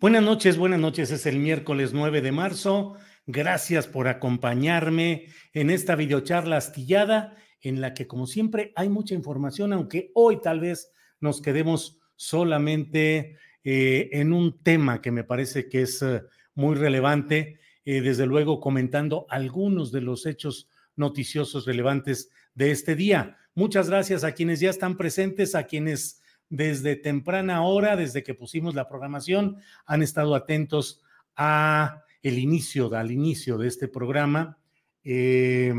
Buenas noches, buenas noches. Es el miércoles 9 de marzo. Gracias por acompañarme en esta videocharla astillada en la que, como siempre, hay mucha información, aunque hoy tal vez nos quedemos solamente eh, en un tema que me parece que es eh, muy relevante, eh, desde luego comentando algunos de los hechos noticiosos relevantes de este día. Muchas gracias a quienes ya están presentes, a quienes desde temprana hora, desde que pusimos la programación, han estado atentos a inicio, al inicio de este programa. Eh,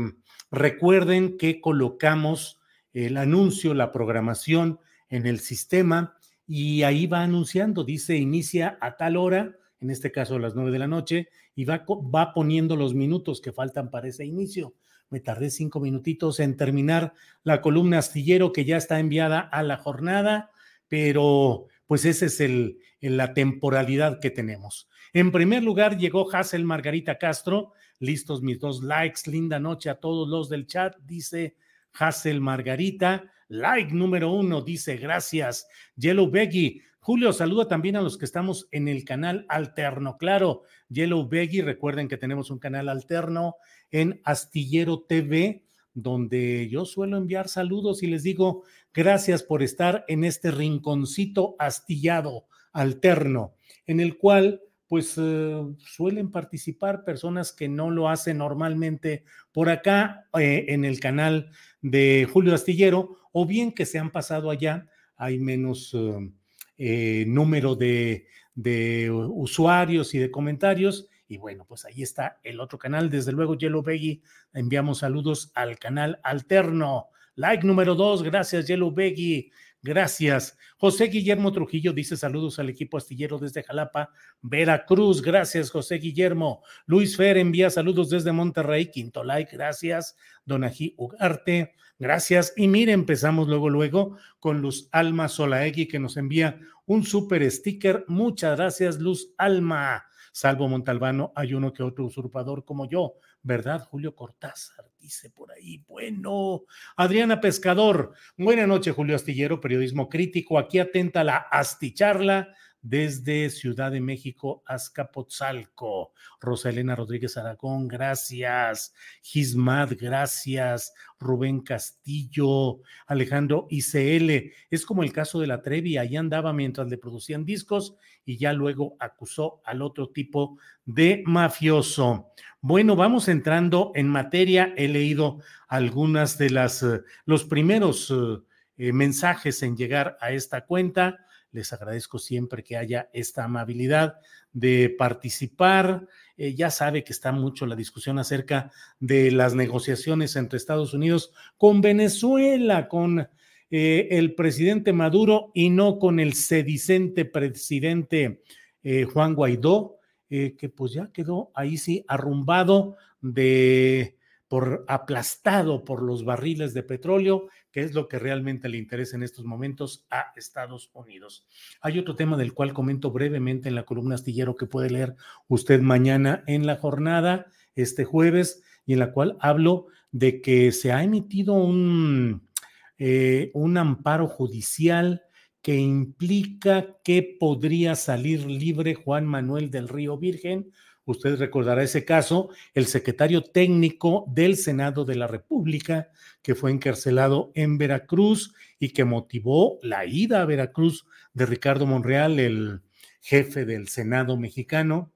recuerden que colocamos el anuncio, la programación en el sistema y ahí va anunciando, dice inicia a tal hora, en este caso a las nueve de la noche, y va, va poniendo los minutos que faltan para ese inicio. Me tardé cinco minutitos en terminar la columna astillero que ya está enviada a la jornada pero pues esa es el, la temporalidad que tenemos. En primer lugar llegó Hazel Margarita Castro, listos mis dos likes, linda noche a todos los del chat, dice Hazel Margarita, like número uno, dice gracias, Yellow Beggy. Julio, saluda también a los que estamos en el canal alterno. Claro, Yellow Beggy, recuerden que tenemos un canal alterno en Astillero TV donde yo suelo enviar saludos y les digo gracias por estar en este rinconcito astillado alterno, en el cual pues eh, suelen participar personas que no lo hacen normalmente por acá eh, en el canal de Julio Astillero, o bien que se han pasado allá, hay menos eh, número de, de usuarios y de comentarios, y bueno, pues ahí está el otro canal. Desde luego, Yellow Beggy, enviamos saludos al canal alterno. Like número dos, gracias Yellow Beggy. Gracias. José Guillermo Trujillo dice saludos al equipo astillero desde Jalapa, Veracruz. Gracias, José Guillermo. Luis Fer envía saludos desde Monterrey. Quinto like, gracias. Donají Ugarte, gracias. Y mire, empezamos luego, luego con Luz Alma Solaegui que nos envía un super sticker. Muchas gracias, Luz Alma. Salvo Montalbano, hay uno que otro usurpador como yo, ¿verdad? Julio Cortázar dice por ahí. Bueno, Adriana Pescador, buena noche, Julio Astillero, periodismo crítico. Aquí atenta la asticharla desde Ciudad de México, Azcapotzalco. Rosalena Rodríguez Aragón, gracias. Gismad, gracias. Rubén Castillo, Alejandro ICL. Es como el caso de la Trevi, ahí andaba mientras le producían discos y ya luego acusó al otro tipo de mafioso. Bueno, vamos entrando en materia. He leído algunas de las, eh, los primeros eh, eh, mensajes en llegar a esta cuenta. Les agradezco siempre que haya esta amabilidad de participar. ya sabe que está mucho la discusión acerca de las negociaciones entre Estados Unidos con Venezuela, con el presidente Maduro y no con el sedicente presidente Juan Guaidó. Eh, que pues ya quedó ahí sí arrumbado de por aplastado por los barriles de petróleo, que es lo que realmente le interesa en estos momentos a Estados Unidos. Hay otro tema del cual comento brevemente en la columna astillero que puede leer usted mañana en la jornada, este jueves, y en la cual hablo de que se ha emitido un, eh, un amparo judicial que implica que podría salir libre Juan Manuel del Río Virgen. Usted recordará ese caso, el secretario técnico del Senado de la República, que fue encarcelado en Veracruz y que motivó la ida a Veracruz de Ricardo Monreal, el jefe del Senado mexicano,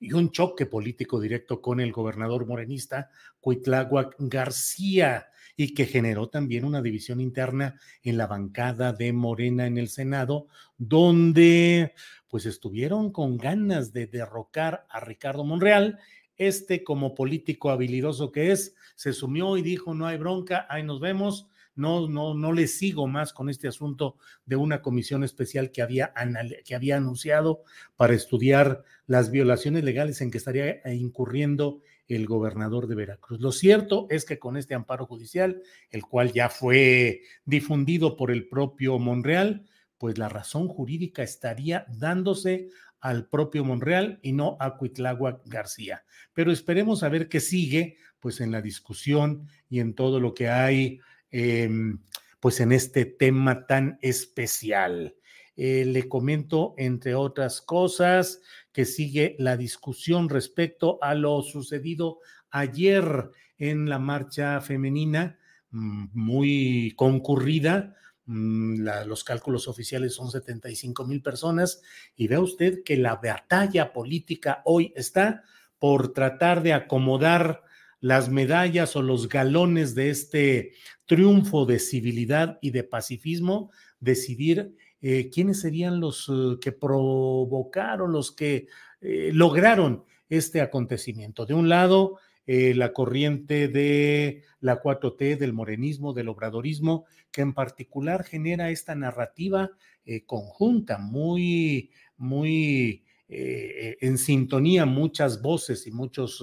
y un choque político directo con el gobernador morenista Cuitláhuac García y que generó también una división interna en la bancada de Morena en el Senado, donde pues estuvieron con ganas de derrocar a Ricardo Monreal. Este, como político habilidoso que es, se sumió y dijo, no hay bronca, ahí nos vemos, no, no, no le sigo más con este asunto de una comisión especial que había, que había anunciado para estudiar las violaciones legales en que estaría incurriendo el gobernador de Veracruz. Lo cierto es que con este amparo judicial, el cual ya fue difundido por el propio Monreal, pues la razón jurídica estaría dándose al propio Monreal y no a Cuitláhuac García. Pero esperemos a ver qué sigue, pues en la discusión y en todo lo que hay Em, pues en este tema tan especial. Eh, le comento, entre otras cosas, que sigue la discusión respecto a lo sucedido ayer en la marcha femenina, mm, muy concurrida. Mm, los cálculos oficiales son 75 mil personas y vea usted que la batalla política hoy está por tratar de acomodar las medallas o los galones de este triunfo de civilidad y de pacifismo, decidir eh, quiénes serían los eh, que provocaron, los que eh, lograron este acontecimiento. De un lado, la corriente de la 4T, del morenismo, del obradorismo, que en particular genera esta narrativa conjunta, muy, muy en sintonía, muchas voces y muchos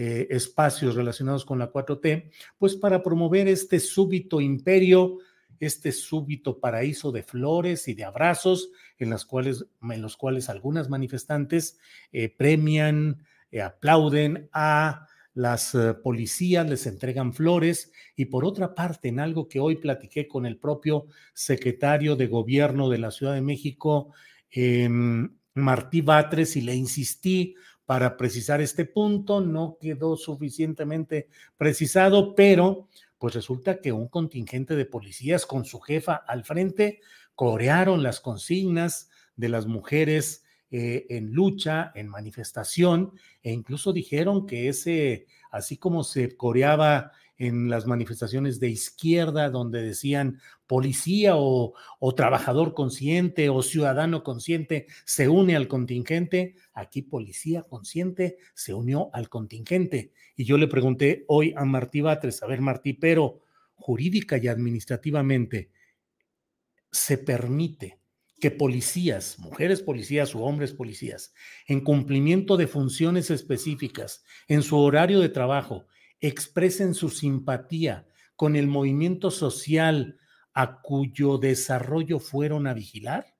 eh, espacios relacionados con la 4T, pues para promover este súbito imperio, este súbito paraíso de flores y de abrazos, en, las cuales, en los cuales algunas manifestantes eh, premian, eh, aplauden a las policías, les entregan flores. Y por otra parte, en algo que hoy platiqué con el propio secretario de gobierno de la Ciudad de México, em, Martí Batres, y le insistí para precisar este punto, no quedó suficientemente precisado, pero pues resulta que un contingente de policías con su jefa al frente corearon las consignas de las mujeres eh, en lucha, en manifestación, e incluso dijeron que ese, así como se coreaba en las manifestaciones de izquierda donde decían policía o, trabajador consciente o ciudadano consciente se une al contingente, aquí policía consciente se unió al contingente. Y yo le pregunté hoy a Martí Batres, a ver Martí, pero jurídica y administrativamente, ¿se permite que policías, mujeres policías o hombres policías, en cumplimiento de funciones específicas, en su horario de trabajo, expresen su simpatía con el movimiento social a cuyo desarrollo fueron a vigilar?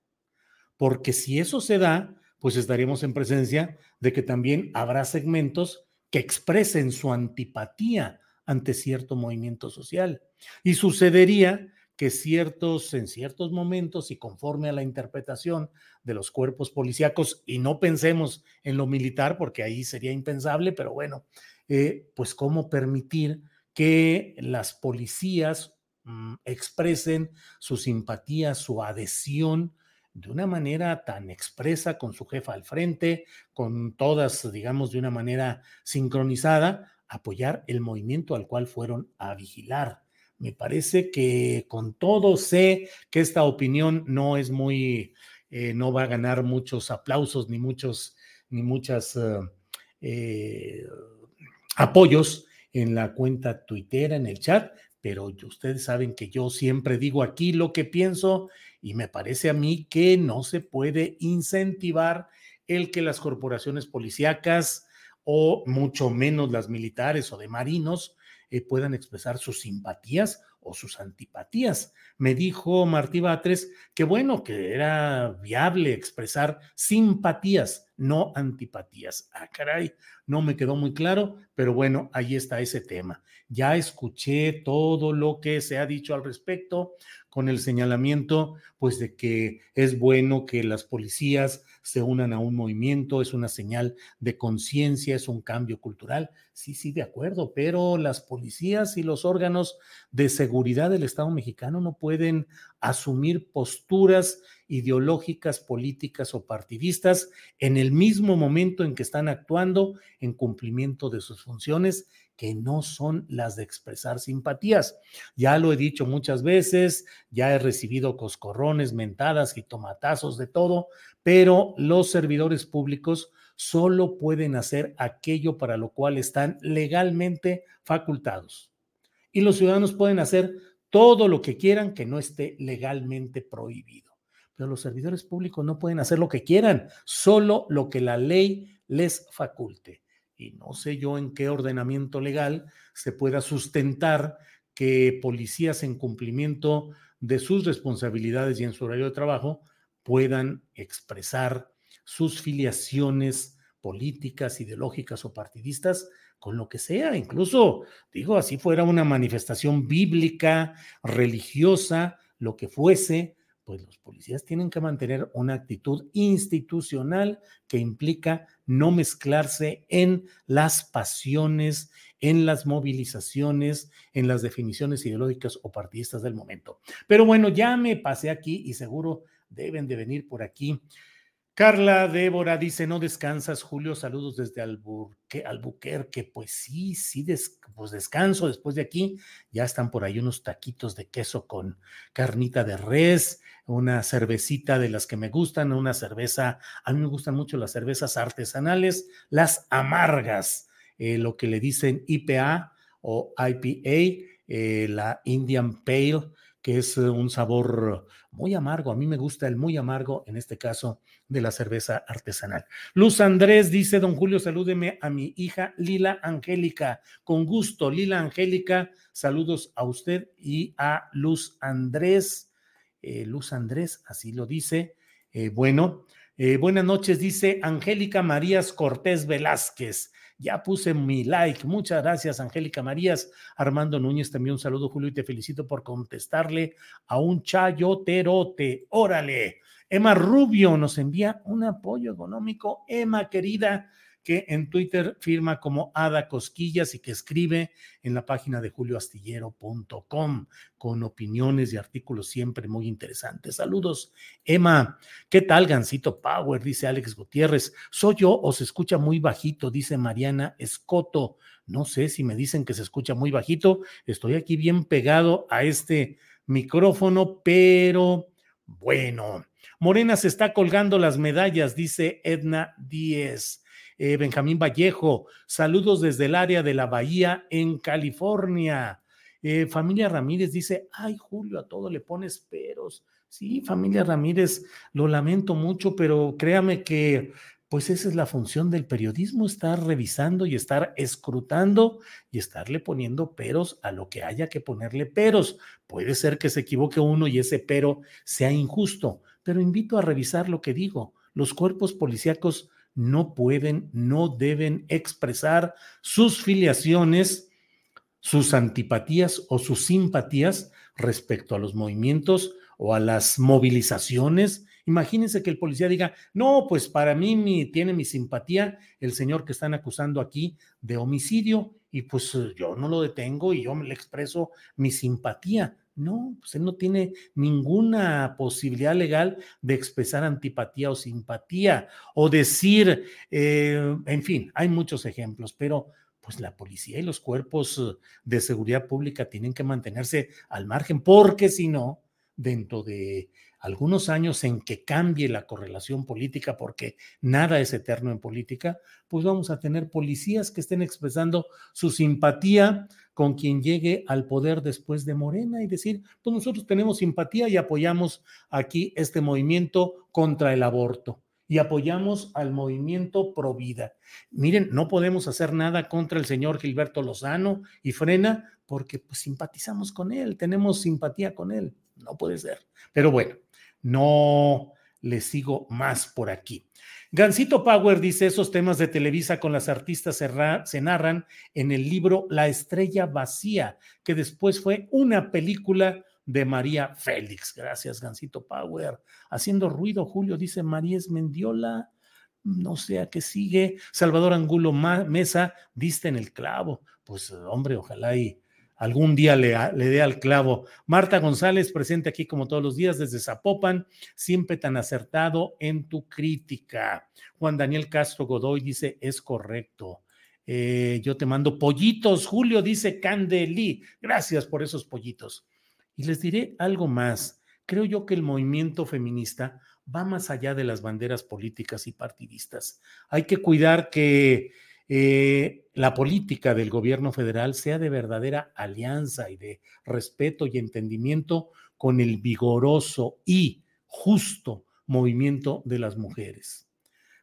Porque si eso se da, pues estaremos en presencia de que también habrá segmentos que expresen su antipatía ante cierto movimiento social. Y sucedería que ciertos, en ciertos momentos y conforme a la interpretación de los cuerpos policíacos, y no pensemos en lo militar, porque ahí sería impensable, pero bueno, eh, pues cómo permitir que las policías mm, expresen su simpatía, su adhesión de una manera tan expresa con su jefa al frente, con todas, digamos, de una manera sincronizada, apoyar el movimiento al cual fueron a vigilar. Me parece que con todo sé que esta opinión no es muy, eh, no va a ganar muchos aplausos ni muchos, ni muchas eh, eh, apoyos en la cuenta tuitera, en el chat, pero ustedes saben que yo siempre digo aquí lo que pienso y me parece a mí que no se puede incentivar el que las corporaciones policíacas o mucho menos las militares o de marinos eh, puedan expresar sus simpatías o sus antipatías. Me dijo Martí Batres que bueno, que era viable expresar simpatías, no antipatías. Ah, caray, no me quedó muy claro, pero bueno, ahí está ese tema. Ya escuché todo lo que se ha dicho al respecto con el señalamiento, pues de que es bueno que las policías se unan a un movimiento, es una señal de conciencia, es un cambio cultural. Sí, sí, de acuerdo, pero las policías y los órganos de seguridad del Estado mexicano no pueden asumir posturas ideológicas, políticas o partidistas en el mismo momento en que están actuando en cumplimiento de sus funciones que no son las de expresar simpatías. Ya lo he dicho muchas veces, ya he recibido coscorrones, mentadas y tomatazos de todo, pero los servidores públicos solo pueden hacer aquello para lo cual están legalmente facultados. Y los ciudadanos pueden hacer todo lo que quieran que no esté legalmente prohibido. Pero los servidores públicos no pueden hacer lo que quieran, solo lo que la ley les faculte y no sé yo en qué ordenamiento legal se pueda sustentar que policías en cumplimiento de sus responsabilidades y en su horario de trabajo puedan expresar sus filiaciones políticas, ideológicas o partidistas con lo que sea, incluso digo, así fuera una manifestación bíblica, religiosa, lo que fuese, pues los policías tienen que mantener una actitud institucional que implica no mezclarse en las pasiones, en las movilizaciones, en las definiciones ideológicas o partidistas del momento. Pero bueno, ya me pasé aquí y seguro deben de venir por aquí Carla Débora dice, no descansas, Julio, saludos desde Albuquerque. Pues sí, sí, pues descanso después de aquí. Ya están por ahí unos taquitos de queso con carnita de res, una cervecita de las que me gustan, una cerveza, a mí me gustan mucho las cervezas artesanales, las amargas, eh, lo que le dicen IPA o IPA, eh, la Indian Pale que es eh, un sabor muy amargo. A mí me gusta el muy amargo, en este caso, de la cerveza artesanal. Luz Andrés dice, don Julio, salúdeme a mi hija Lila Angélica. Con gusto, Lila Angélica, saludos a usted y a Luz Andrés. Eh, Luz Andrés, así lo dice. Eh, bueno, buenas noches, dice Angélica Marías Cortés Velázquez. Ya puse mi like. Muchas gracias, Angélica Marías. Armando Núñez, también un saludo, Julio, y te felicito por contestarle a un chayoterote. Órale. Emma Rubio nos envía un apoyo económico. Emma, querida, que en Twitter firma como Ada Cosquillas y que escribe en la página de julioastillero.com con opiniones y artículos siempre muy interesantes. Saludos, Emma. ¿Qué tal, Gancito Power? Dice Alex Gutiérrez. ¿Soy yo o se escucha muy bajito? Dice Mariana Escoto. No sé si me dicen que se escucha muy bajito. Estoy aquí bien pegado a este micrófono, pero bueno. Morena se está colgando las medallas, dice Edna Díez. Eh, Benjamín Vallejo, saludos desde el área de la Bahía en California. Eh, familia Ramírez dice, ay Julio, a todo le pones peros. Sí, familia Ramírez, lo lamento mucho, pero créame que pues esa es la función del periodismo, estar revisando y estar escrutando y estarle poniendo peros a lo que haya que ponerle peros. Puede ser que se equivoque uno y ese pero sea injusto, pero invito a revisar lo que digo. Los cuerpos policíacos no pueden, no deben expresar sus filiaciones, sus antipatías o sus simpatías respecto a los movimientos o a las movilizaciones. Imagínense que el policía diga, no, pues para mí tiene mi simpatía el señor que están acusando aquí de homicidio y pues yo no lo detengo y yo le expreso mi simpatía. No, pues él no tiene ninguna posibilidad legal de expresar antipatía o simpatía o decir, eh, en fin, hay muchos ejemplos, pero pues la policía y los cuerpos de seguridad pública tienen que mantenerse al margen, porque si no, dentro de algunos años en que cambie la correlación política, porque nada es eterno en política, pues vamos a tener policías que estén expresando su simpatía con quien llegue al poder después de Morena y decir, pues nosotros tenemos simpatía y apoyamos aquí este movimiento contra el aborto y apoyamos al movimiento pro vida. Miren, no podemos hacer nada contra el señor Gilberto Lozano y Frena porque pues simpatizamos con él, tenemos simpatía con él. No puede ser. Pero bueno, no le sigo más por aquí. Gancito Power dice, esos temas de Televisa con las artistas se, narran en el libro La estrella vacía, que después fue una película de María Félix. Gracias, Gancito Power. Haciendo ruido, Julio, dice María Mendiola. No sé a qué sigue. Salvador Angulo Mesa, diste en el clavo. Pues hombre, ojalá y algún día le, dé al clavo. Marta González, presente aquí como todos los días desde Zapopan, siempre tan acertado en tu crítica. Juan Daniel Castro Godoy dice, es correcto. Eh, yo te mando pollitos, Julio dice Candelí. Gracias por esos pollitos. Y les diré algo más. Creo yo que el movimiento feminista va más allá de las banderas políticas y partidistas. Hay que cuidar que eh, la política del gobierno federal sea de verdadera alianza y de respeto y entendimiento con el vigoroso y justo movimiento de las mujeres,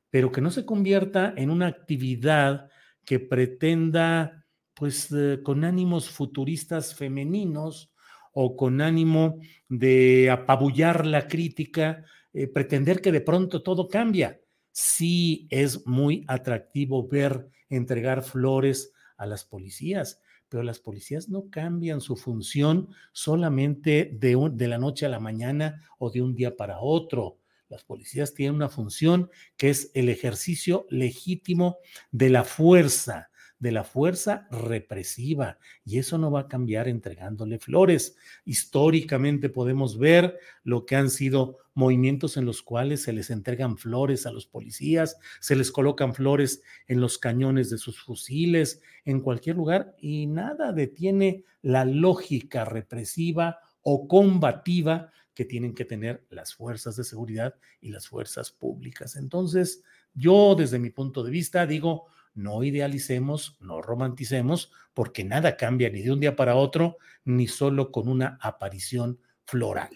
pero que no se convierta en una actividad que pretenda, pues, eh, con ánimos futuristas femeninos o con ánimo de apabullar la crítica, eh, pretender que de pronto todo cambia. Sí es muy atractivo ver entregar flores a las policías, pero las policías no cambian su función solamente de, de la noche a la mañana o de un día para otro. Las policías tienen una función que es el ejercicio legítimo de la fuerza, de la fuerza represiva y eso no va a cambiar entregándole flores. Históricamente podemos ver lo que han sido movimientos en los cuales se les entregan flores a los policías, se les colocan flores en los cañones de sus fusiles, en cualquier lugar y nada detiene la lógica represiva o combativa que tienen que tener las fuerzas de seguridad y las fuerzas públicas. Entonces, yo desde mi punto de vista digo, no idealicemos, no romanticemos, porque nada cambia ni de un día para otro, ni solo con una aparición floral.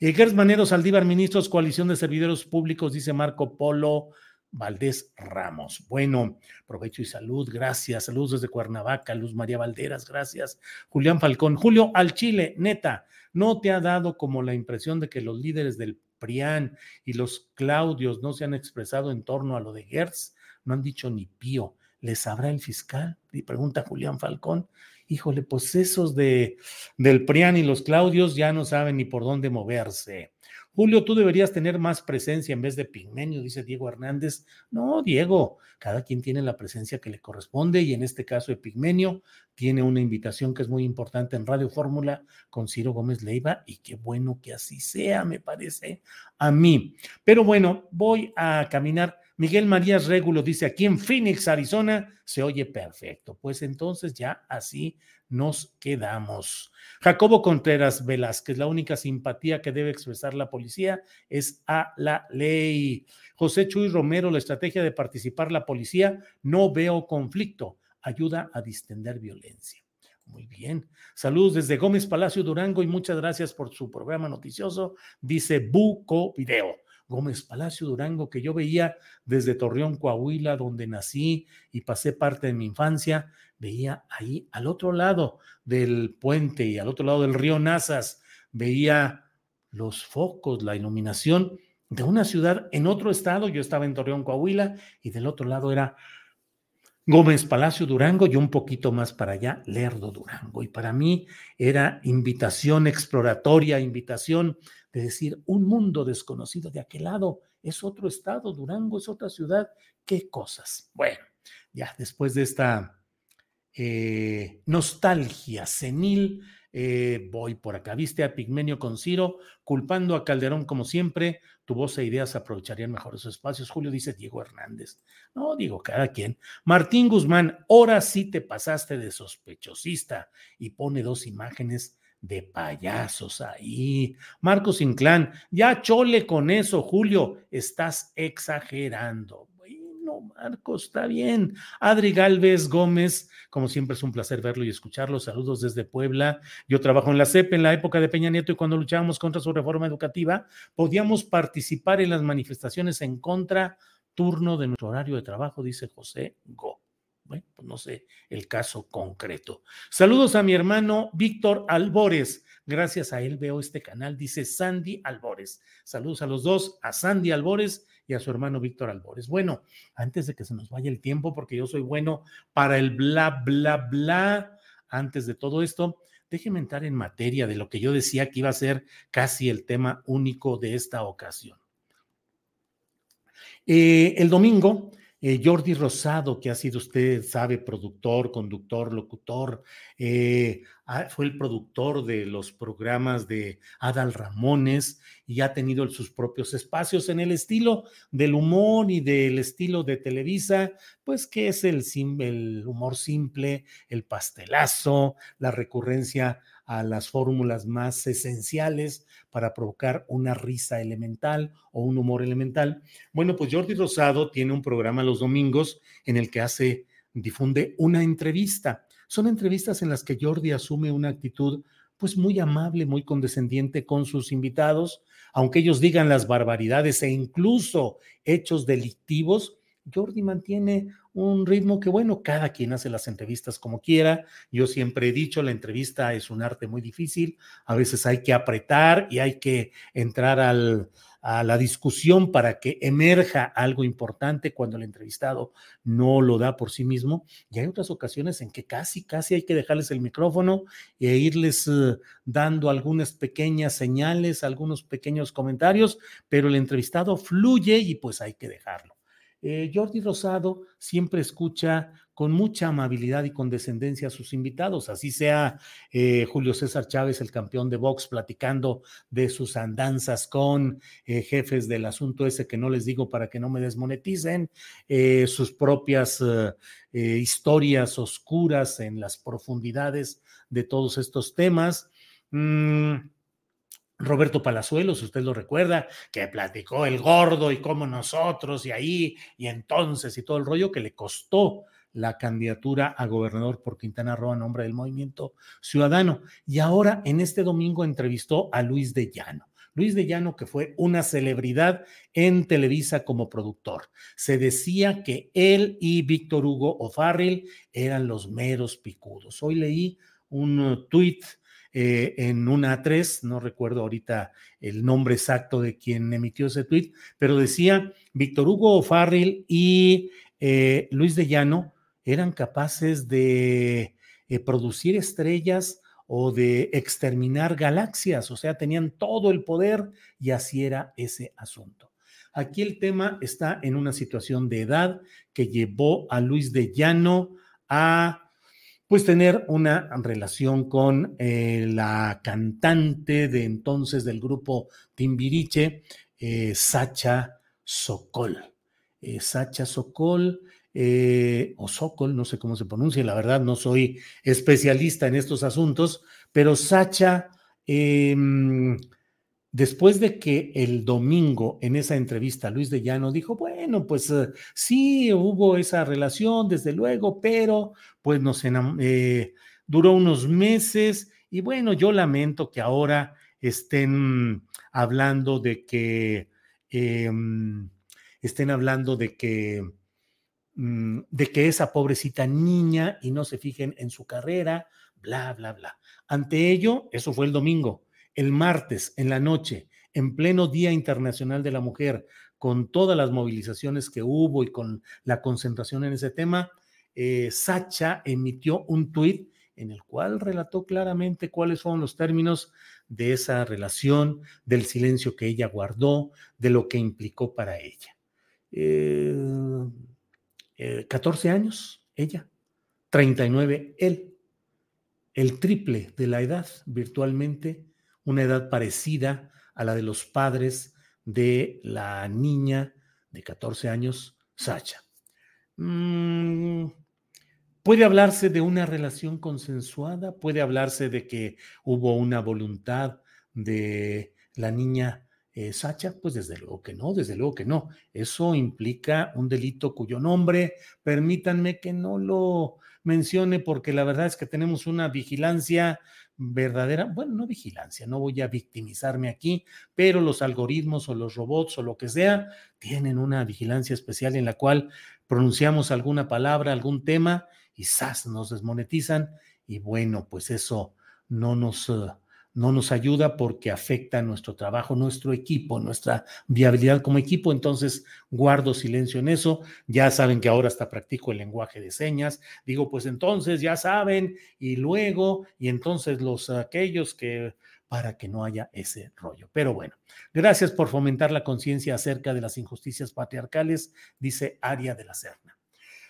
Gers Manero Saldívar, ministros, coalición de servidores públicos, dice Marco Polo Valdés Ramos. Bueno, provecho y salud, gracias. Saludos desde Cuernavaca, Luz María Valderas, gracias. Julián Falcón, Julio al Chile, neta, ¿no te ha dado como la impresión de que los líderes del PRIAN y los Claudios no se han expresado en torno a lo de Gertz? no han dicho ni pío. ¿Les sabrá el fiscal? Y pregunta Julián Falcón. Híjole, pues esos de, del PRIAN y los Claudios ya no saben ni por dónde moverse. Julio, tú deberías tener más presencia en vez de pigmenio, dice Diego Hernández. No, Diego, cada quien tiene la presencia que le corresponde y en este caso de pigmenio tiene una invitación que es muy importante en Radio Fórmula con Ciro Gómez Leiva y qué bueno que así sea, me parece a mí. Pero bueno, voy a caminar Miguel Marías Régulo dice, aquí en Phoenix, Arizona, se oye perfecto. Pues entonces ya así nos quedamos. Jacobo Contreras Velázquez, la única simpatía que debe expresar la policía es a la ley. José Chuy Romero, la estrategia de participar la policía, no veo conflicto, ayuda a distender violencia. Muy bien. Saludos desde Gómez Palacio Durango y muchas gracias por su programa noticioso, dice Buco Video. Gómez Palacio Durango, que yo veía desde Torreón, Coahuila, donde nací y pasé parte de mi infancia, veía ahí al otro lado del puente y al otro lado del río Nazas, veía los focos, la iluminación de una ciudad en otro estado, yo estaba en Torreón, Coahuila, y del otro lado era Gómez Palacio Durango y un poquito más para allá, Lerdo Durango. Y para mí era invitación exploratoria, invitación de decir, un mundo desconocido de aquel lado, es otro estado, Durango es otra ciudad, qué cosas. Bueno, ya después de esta eh, nostalgia senil, eh, voy por acá. Viste a Pigmenio con Ciro, culpando a Calderón como siempre. Tu voz e ideas aprovecharían mejor esos espacios. Julio dice Diego Hernández. No, digo, cada quien. Martín Guzmán, ahora sí te pasaste de sospechosista y pone dos imágenes de payasos ahí. Marcos Inclán, ya chole con eso, Julio, estás exagerando. Bueno, Marcos, está bien. Adri Galvez Gómez, como siempre es un placer verlo y escucharlo. Saludos desde Puebla. Yo trabajo en la CEP en la época de Peña Nieto y cuando luchábamos contra su reforma educativa, podíamos participar en las manifestaciones en contra turno de nuestro horario de trabajo, dice José Go. Bueno, pues no sé el caso concreto. Saludos a mi hermano Víctor Albores. Gracias a él veo este canal, dice Sandy Albores. Saludos a los dos, a Sandy Albores y a su hermano Víctor Albores. Bueno, antes de que se nos vaya el tiempo, porque yo soy bueno para el bla, bla, bla, antes de todo esto, déjeme entrar en materia de lo que yo decía que iba a ser casi el tema único de esta ocasión. Eh, el domingo eh, Jordi Rosado, que ha sido usted, sabe, productor, conductor, locutor, eh, ah, fue el productor de los programas de Adal Ramones y ha tenido sus propios espacios en el estilo del humor y del estilo de Televisa, pues que es el, el humor simple, el pastelazo, la recurrencia a las fórmulas más esenciales para provocar una risa elemental o un humor elemental. Bueno, pues Jordi Rosado tiene un programa los domingos en el que hace, difunde una entrevista. Son entrevistas en las que Jordi asume una actitud pues muy amable, muy condescendiente con sus invitados, aunque ellos digan las barbaridades e incluso hechos delictivos, Jordi mantiene un ritmo que, bueno, cada quien hace las entrevistas como quiera. Yo siempre he dicho, la entrevista es un arte muy difícil. A veces hay que apretar y hay que entrar al, a la discusión para que emerja algo importante cuando el entrevistado no lo da por sí mismo. Y hay otras ocasiones en que casi, casi hay que dejarles el micrófono e irles uh, dando algunas pequeñas señales, algunos pequeños comentarios, pero el entrevistado fluye y pues hay que dejarlo. Eh, Jordi Rosado siempre escucha con mucha amabilidad y condescendencia a sus invitados, así sea eh, Julio César Chávez, el campeón de box, platicando de sus andanzas con eh, jefes del asunto ese que no les digo para que no me desmoneticen, sus propias historias oscuras en las profundidades de todos estos temas. Mm, Roberto Palazuelos, usted lo recuerda, que platicó el gordo y cómo nosotros y ahí y entonces y todo el rollo que le costó la candidatura a gobernador por Quintana Roo a nombre del Movimiento Ciudadano. Y ahora en este domingo entrevistó a Luis de Llano. Luis de Llano, que fue una celebridad en Televisa como productor. Se decía que él y Víctor Hugo O'Farrill eran los meros picudos. Hoy leí un tuit eh, en una A3, no recuerdo ahorita el nombre exacto de quien emitió ese tuit, pero decía Víctor Hugo Farril y eh, Luis de Llano eran capaces de eh, producir estrellas o de exterminar galaxias, o sea, tenían todo el poder y así era ese asunto. Aquí el tema está en una situación de edad que llevó a Luis de Llano a pues tener una relación con eh, la cantante de entonces del grupo Timbiriche, eh, Sacha Sokol. Eh, Sacha Sokol, o Sokol, no sé cómo se pronuncia, la verdad no soy especialista en estos asuntos, pero Sacha em, después de que el domingo en esa entrevista Luis de Llano dijo, bueno, pues eh, sí, hubo esa relación, desde luego, pero pues nos eh, duró unos meses y bueno, yo lamento que ahora estén hablando de que, em, estén hablando de que, mm, de que esa pobrecita niña y no se fijen en su carrera, bla, bla, bla. Ante ello, eso fue el domingo el martes en la noche, en pleno Día Internacional de la Mujer, con todas las movilizaciones que hubo y con la concentración en ese tema, eh, Sacha emitió un tuit en el cual relató claramente cuáles fueron los términos de esa relación, del silencio que ella guardó, de lo que implicó para ella. 14 eh, eh, años, ella, 39, él, el triple de la edad virtualmente una edad parecida a la de los padres de la niña de 14 años, Sacha. Mm, puede hablarse de una relación consensuada, puede hablarse de que hubo una voluntad de la niña eh, Sacha, pues desde luego que no, desde luego que no. Eso implica un delito cuyo nombre, permítanme que no lo mencione porque la verdad es que tenemos una vigilancia verdadera, bueno, no vigilancia, no voy a victimizarme aquí, pero los algoritmos o los robots o lo que sea tienen una vigilancia especial en la cual pronunciamos alguna palabra, algún tema y ¡zas! nos desmonetizan y bueno, pues eso no nos... Uh, no nos ayuda porque afecta nuestro trabajo, nuestro equipo, nuestra viabilidad como equipo. Entonces, guardo silencio en eso. Ya saben que ahora hasta practico el lenguaje de señas. Digo, pues entonces ya saben, y luego, y entonces los aquellos que para que no haya ese rollo. Pero bueno, gracias por fomentar la conciencia acerca de las injusticias patriarcales, dice Aria de la Serna.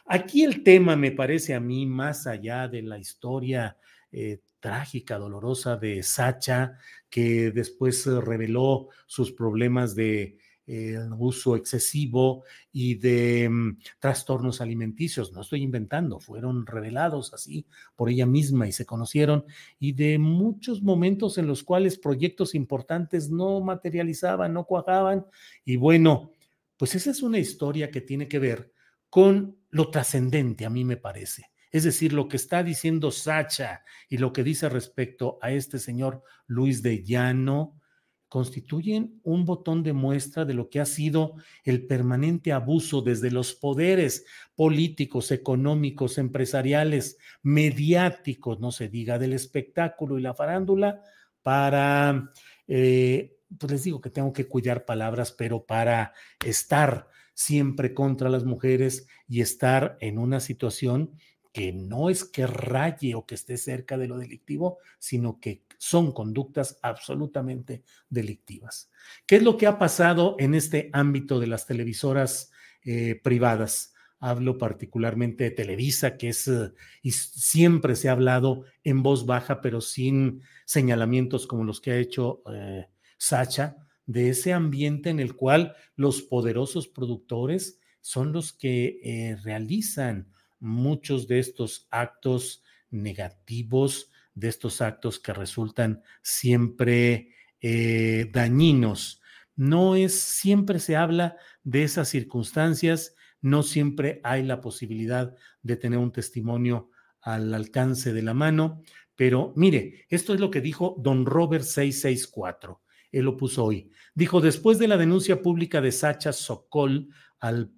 Aquí el tema me parece a mí, más allá de la historia eh, trágica, dolorosa de Sacha, que después eh, reveló sus problemas de eh, uso excesivo y de mm, trastornos alimenticios. No estoy inventando, fueron revelados así por ella misma y se conocieron, y de muchos momentos en los cuales proyectos importantes no materializaban, no cuajaban. Y bueno, pues esa es una historia que tiene que ver con lo trascendente, a mí me parece. Es decir, lo que está diciendo Sacha y lo que dice respecto a este señor Luis de Llano constituyen un botón de muestra de lo que ha sido el permanente abuso desde los poderes políticos, económicos, empresariales, mediáticos, no se diga, del espectáculo y la farándula, para, eh, pues les digo que tengo que cuidar palabras, pero para estar siempre contra las mujeres y estar en una situación que no es que raye o que esté cerca de lo delictivo, sino que son conductas absolutamente delictivas. ¿Qué es lo que ha pasado en este ámbito de las televisoras eh, privadas? Hablo particularmente de Televisa, que es, eh, y siempre se ha hablado en voz baja, pero sin señalamientos como los que ha hecho eh, Sacha, de ese ambiente en el cual los poderosos productores son los que realizan muchos de estos actos negativos, de estos actos que resultan siempre eh, dañinos. No es, siempre se habla de esas circunstancias, no siempre hay la posibilidad de tener un testimonio al alcance de la mano, pero mire, esto es lo que dijo don Robert 664. Él lo puso hoy. Dijo, después de la denuncia pública de Sacha Sokol al,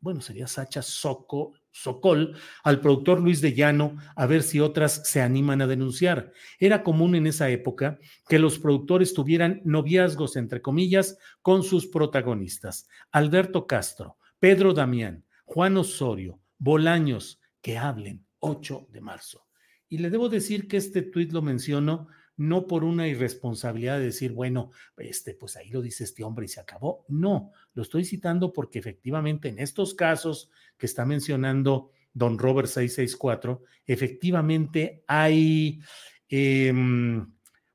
bueno, sería Sacha Sokol, Socol al productor Luis de Llano a ver si otras se animan a denunciar. Era común en esa época que los productores tuvieran noviazgos, entre comillas, con sus protagonistas. Alberto Castro, Pedro Damián, Juan Osorio, Bolaños, que hablen 8 de marzo. Y le debo decir que este tuit lo menciono no por una irresponsabilidad de decir, bueno, este, pues ahí lo dice este hombre y se acabó. No, lo estoy citando porque efectivamente en estos casos que está mencionando don Robert 664, efectivamente hay em,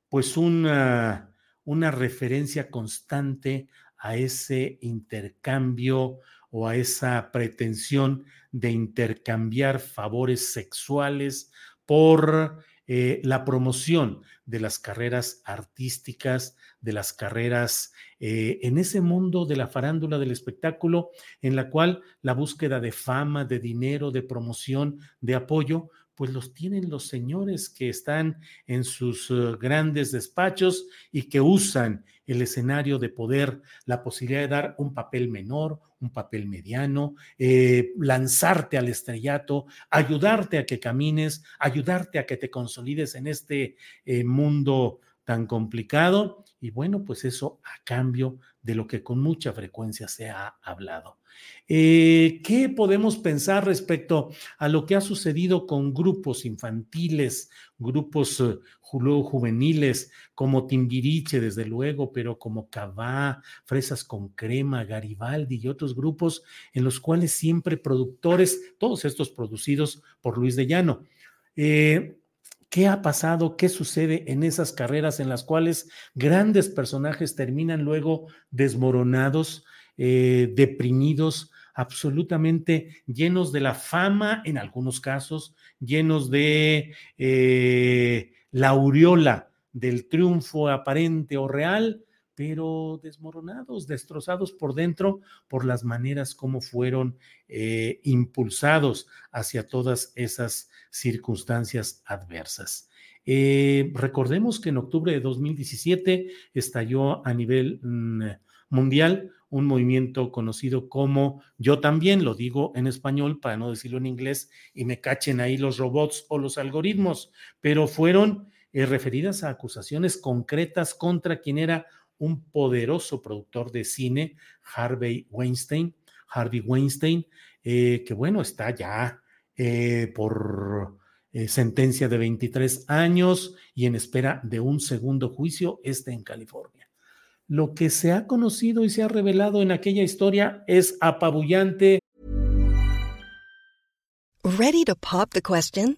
pues una, una referencia constante a ese intercambio o a esa pretensión de intercambiar favores sexuales por eh, la promoción de las carreras artísticas, de las carreras eh, en ese mundo de la farándula del espectáculo, en la cual la búsqueda de fama, de dinero, de promoción, de apoyo, pues los tienen los señores que están en sus eh, grandes despachos y que usan el escenario de poder, la posibilidad de dar un papel menor, un papel mediano, eh, lanzarte al estrellato, ayudarte a que camines, ayudarte a que te consolides en este eh, mundo tan complicado. Y bueno, pues eso a cambio de lo que con mucha frecuencia se ha hablado. Eh, ¿Qué podemos pensar respecto a lo que ha sucedido con grupos infantiles, grupos eh, juveniles como Timbiriche, desde luego, pero como Cabá, Fresas con Crema, Garibaldi y otros grupos en los cuales siempre productores, todos estos producidos por Luis de Llano. Eh, ¿Qué ha pasado? ¿Qué sucede en esas carreras en las cuales grandes personajes terminan luego desmoronados, deprimidos, absolutamente llenos de la fama, en algunos casos, llenos de eh, la aureola del triunfo aparente o real, pero desmoronados, destrozados por dentro por las maneras como fueron eh, impulsados hacia todas esas circunstancias adversas. Eh, recordemos que en octubre de 2017 estalló a nivel mm, mundial un movimiento conocido como, yo también lo digo en español para no decirlo en inglés y me cachen ahí los robots o los algoritmos, pero fueron eh, referidas a acusaciones concretas contra quien era un poderoso productor de cine, Harvey Weinstein, Harvey Weinstein, eh, que bueno, está ya eh, por sentencia de 23 años y en espera de un segundo juicio, este en California. Lo que se ha conocido y se ha revelado en aquella historia es apabullante. Ready to pop the question?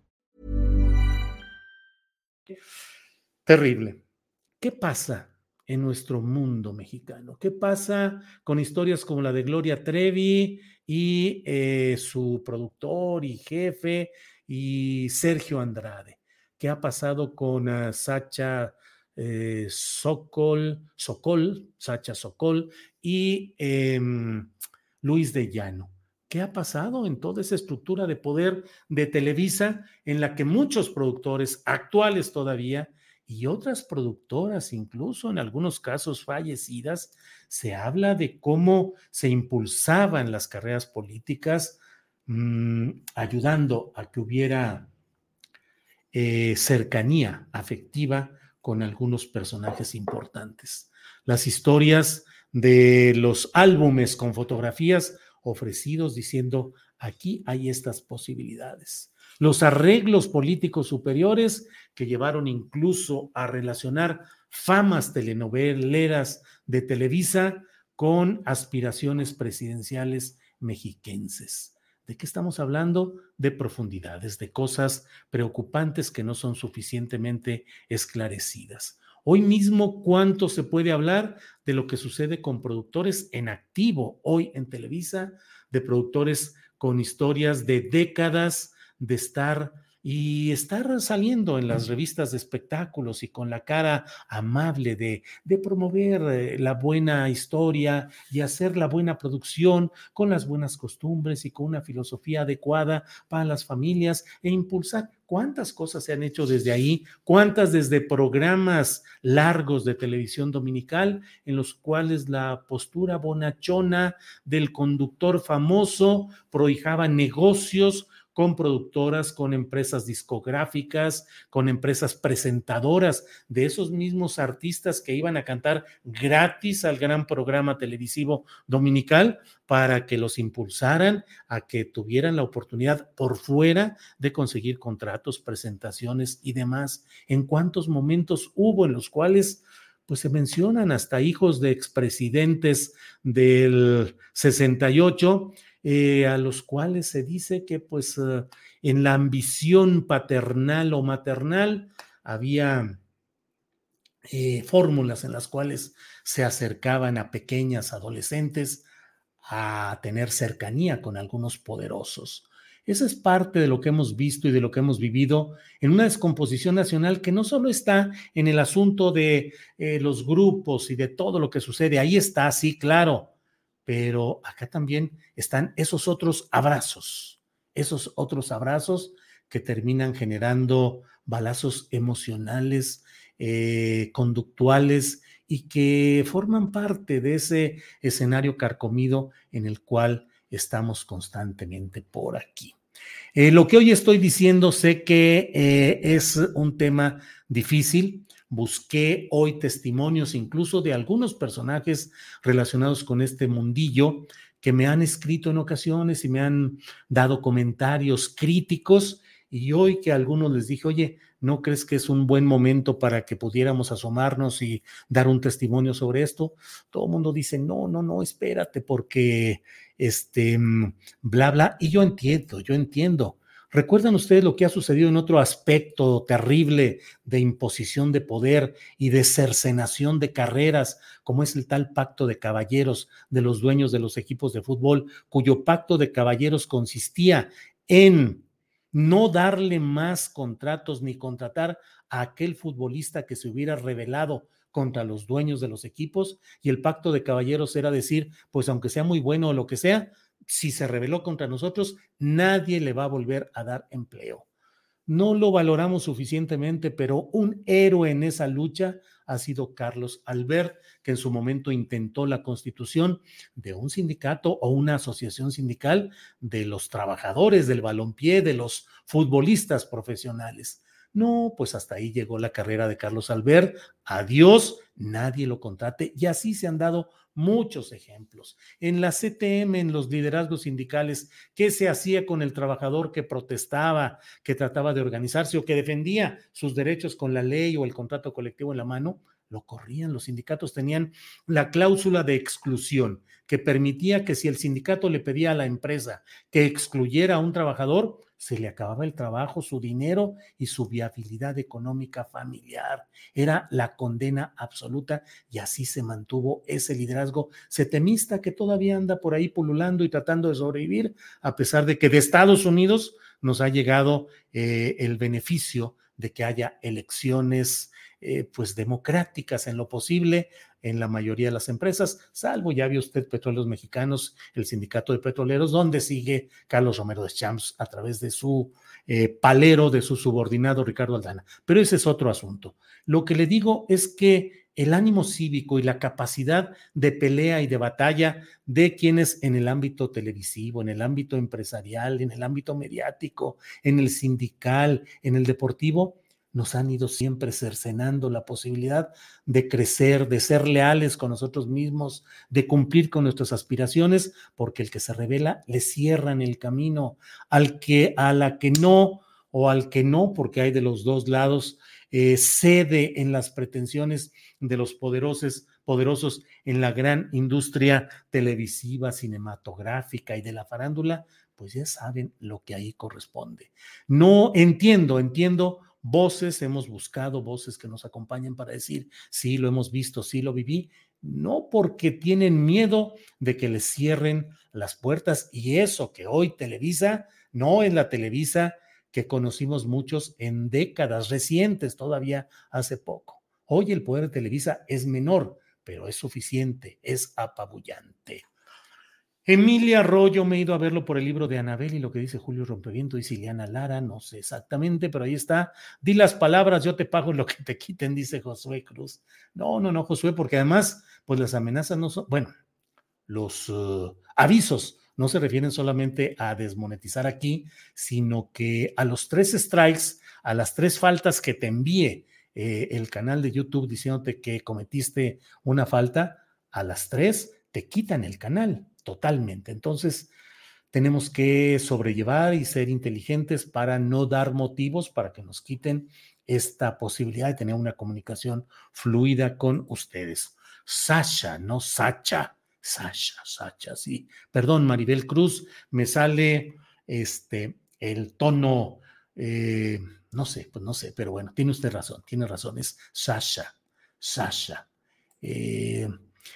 Terrible. ¿Qué pasa en nuestro mundo mexicano? ¿Qué pasa con historias como la de Gloria Trevi y eh, su productor y jefe y Sergio Andrade? ¿Qué ha pasado con uh, Sacha eh, Sokol, Sokol, Sacha Sokol y eh, Luis de Llano? ¿Qué ha pasado en toda esa estructura de poder de Televisa en la que muchos productores actuales todavía y otras productoras, incluso en algunos casos fallecidas, se habla de cómo se impulsaban las carreras políticas, mmm, ayudando a que hubiera eh, cercanía afectiva con algunos personajes importantes. Las historias de los álbumes con fotografías ofrecidos diciendo, aquí hay estas posibilidades. Los arreglos políticos superiores que llevaron incluso a relacionar famas telenoveleras de Televisa con aspiraciones presidenciales mexiquenses. ¿De qué estamos hablando? De profundidades, de cosas preocupantes que no son suficientemente esclarecidas. Hoy mismo, ¿cuánto se puede hablar de lo que sucede con productores en activo hoy en Televisa, de productores con historias de décadas de estar y estar saliendo en las revistas de espectáculos y con la cara amable de, promover eh, la buena historia y hacer la buena producción con las buenas costumbres y con una filosofía adecuada para las familias e impulsar. ¿Cuántas cosas se han hecho desde ahí? ¿Cuántas desde programas largos de televisión dominical en los cuales la postura bonachona del conductor famoso prohijaba negocios con productoras, con empresas discográficas, con empresas presentadoras de esos mismos artistas que iban a cantar gratis al gran programa televisivo dominical para que los impulsaran a que tuvieran la oportunidad por fuera de conseguir contratos, presentaciones y demás. ¿En cuántos momentos hubo en los cuales pues se mencionan hasta hijos de expresidentes del 68 eh, a los cuales se dice que pues uh, en la ambición paternal o maternal había eh, fórmulas en las cuales se acercaban a pequeñas adolescentes a tener cercanía con algunos poderosos. Esa es parte de lo que hemos visto y de lo que hemos vivido en una descomposición nacional que no solo está en el asunto de eh, los grupos y de todo lo que sucede, ahí está, sí, claro, pero acá también están esos otros abrazos, esos otros abrazos que terminan generando balazos emocionales, eh, conductuales y que forman parte de ese escenario carcomido en el cual estamos constantemente por aquí. Eh, lo que hoy estoy diciendo sé que eh, es un tema difícil, busqué hoy testimonios incluso de algunos personajes relacionados con este mundillo que me han escrito en ocasiones y me han dado comentarios críticos y hoy que a algunos les dije, oye, ¿no crees que es un buen momento para que pudiéramos asomarnos y dar un testimonio sobre esto? Todo el mundo dice, no, no, no, espérate, porque este, mm, bla, bla. Y yo entiendo, yo entiendo. ¿Recuerdan ustedes lo que ha sucedido en otro aspecto terrible de imposición de poder y de cercenación de carreras, como es el tal pacto de caballeros de los dueños de los equipos de fútbol, cuyo pacto de caballeros consistía en no darle más contratos ni contratar a aquel futbolista que se hubiera rebelado contra los dueños de los equipos y el pacto de caballeros era decir, pues aunque sea muy bueno o lo que sea, si se rebeló contra nosotros, nadie le va a volver a dar empleo. No lo valoramos suficientemente, pero un héroe en esa lucha ha sido Carlos Albert, que en su momento intentó la constitución de un sindicato o una asociación sindical de los trabajadores del balompié, de los futbolistas profesionales. No, pues hasta ahí llegó la carrera de Carlos Albert. Adiós, nadie lo contrate. Y así se han dado muchos ejemplos. En la CTM, en los liderazgos sindicales, ¿qué se hacía con el trabajador que protestaba, que trataba de organizarse o que defendía sus derechos con la ley o el contrato colectivo en la mano? Lo corrían. Los sindicatos tenían la cláusula de exclusión que permitía que si el sindicato le pedía a la empresa que excluyera a un trabajador, se le acababa el trabajo, su dinero y su viabilidad económica familiar. Era la condena absoluta y así se mantuvo ese liderazgo setemista que todavía anda por ahí pululando y tratando de sobrevivir, a pesar de que de Estados Unidos nos ha llegado eh, el beneficio de que haya elecciones eh, pues democráticas en lo posible en la mayoría de las empresas, salvo ya vio usted Petróleos Mexicanos, el sindicato de petroleros, donde sigue Carlos Romero de Champs a través de su eh, palero, de su subordinado Ricardo Aldana. Pero ese es otro asunto. Lo que le digo es que el ánimo cívico y la capacidad de pelea y de batalla de quienes en el ámbito televisivo, en el ámbito empresarial, en el ámbito mediático, en el sindical, en el deportivo, nos han ido siempre cercenando la posibilidad de crecer, de ser leales con nosotros mismos, de cumplir con nuestras aspiraciones, porque el que se revela le cierran el camino al que a la que no o al que no, porque hay de los dos lados, eh, cede en las pretensiones de los poderosos, poderosos en la gran industria televisiva, cinematográfica y de la farándula, pues ya saben lo que ahí corresponde. No entiendo, entiendo voces, hemos buscado voces que nos acompañen para decir, sí, lo hemos visto, sí, lo viví, no porque tienen miedo de que les cierren las puertas y eso que hoy Televisa no es la Televisa que conocimos muchos en décadas recientes, todavía hace poco. Hoy el poder de Televisa es menor, pero es suficiente, es apabullante. Emilia Arroyo, me he ido a verlo por el libro de Anabel y lo que dice Julio Rompeviento y Siliana Lara, no sé exactamente, pero ahí está. Di las palabras, yo te pago lo que te quiten, dice Josué Cruz. No, no, no, Josué, porque además, pues las amenazas no son, bueno, los uh, avisos no se refieren solamente a desmonetizar aquí, sino que a los tres strikes, a las tres faltas que te envíe eh, el canal de YouTube diciéndote que cometiste una falta, a las tres te quitan el canal totalmente. Entonces, tenemos que sobrellevar y ser inteligentes para no dar motivos para que nos quiten esta posibilidad de tener una comunicación fluida con ustedes. Sasha, no Sacha. Sasha, Sacha, sí. Perdón, Maribel Cruz, me sale este el tono, eh, no sé, pues no sé, pero bueno, tiene usted razón, tiene razón, es Sasha, Sasha. Eh,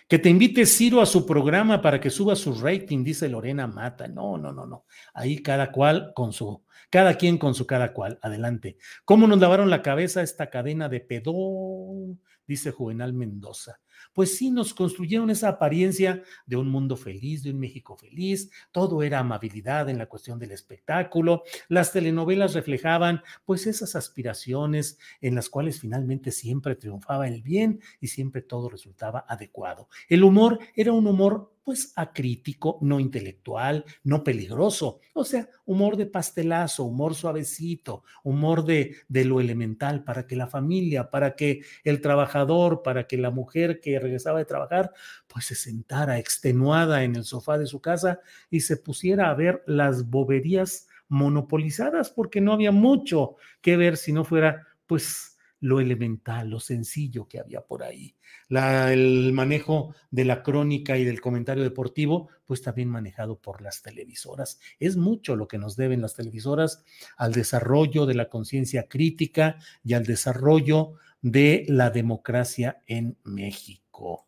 que te invite Ciro a su programa para que suba su rating, dice Lorena Mata. No, no, no, no. Ahí cada cual con su, cada quien con su cada cual. Adelante. ¿Cómo nos lavaron la cabeza esta cadena de pedón? Dice Juvenal Mendoza pues sí nos construyeron esa apariencia de un mundo feliz, de un México feliz, todo era amabilidad en la cuestión del espectáculo, las telenovelas reflejaban pues esas aspiraciones en las cuales finalmente siempre triunfaba el bien y siempre todo resultaba adecuado. El humor era un humor pues acrítico, no intelectual, no peligroso. O sea, humor de pastelazo, humor suavecito, humor de, de lo elemental para que la familia, para que el trabajador, para que la mujer que regresaba de trabajar, pues se sentara extenuada en el sofá de su casa y se pusiera a ver las boberías monopolizadas, porque no había mucho que ver si no fuera, pues, lo elemental, lo sencillo que había por ahí. el manejo de la crónica y del comentario deportivo, pues también manejado por las televisoras. Es mucho lo que nos deben las televisoras al desarrollo de la conciencia crítica y al desarrollo de la democracia en México.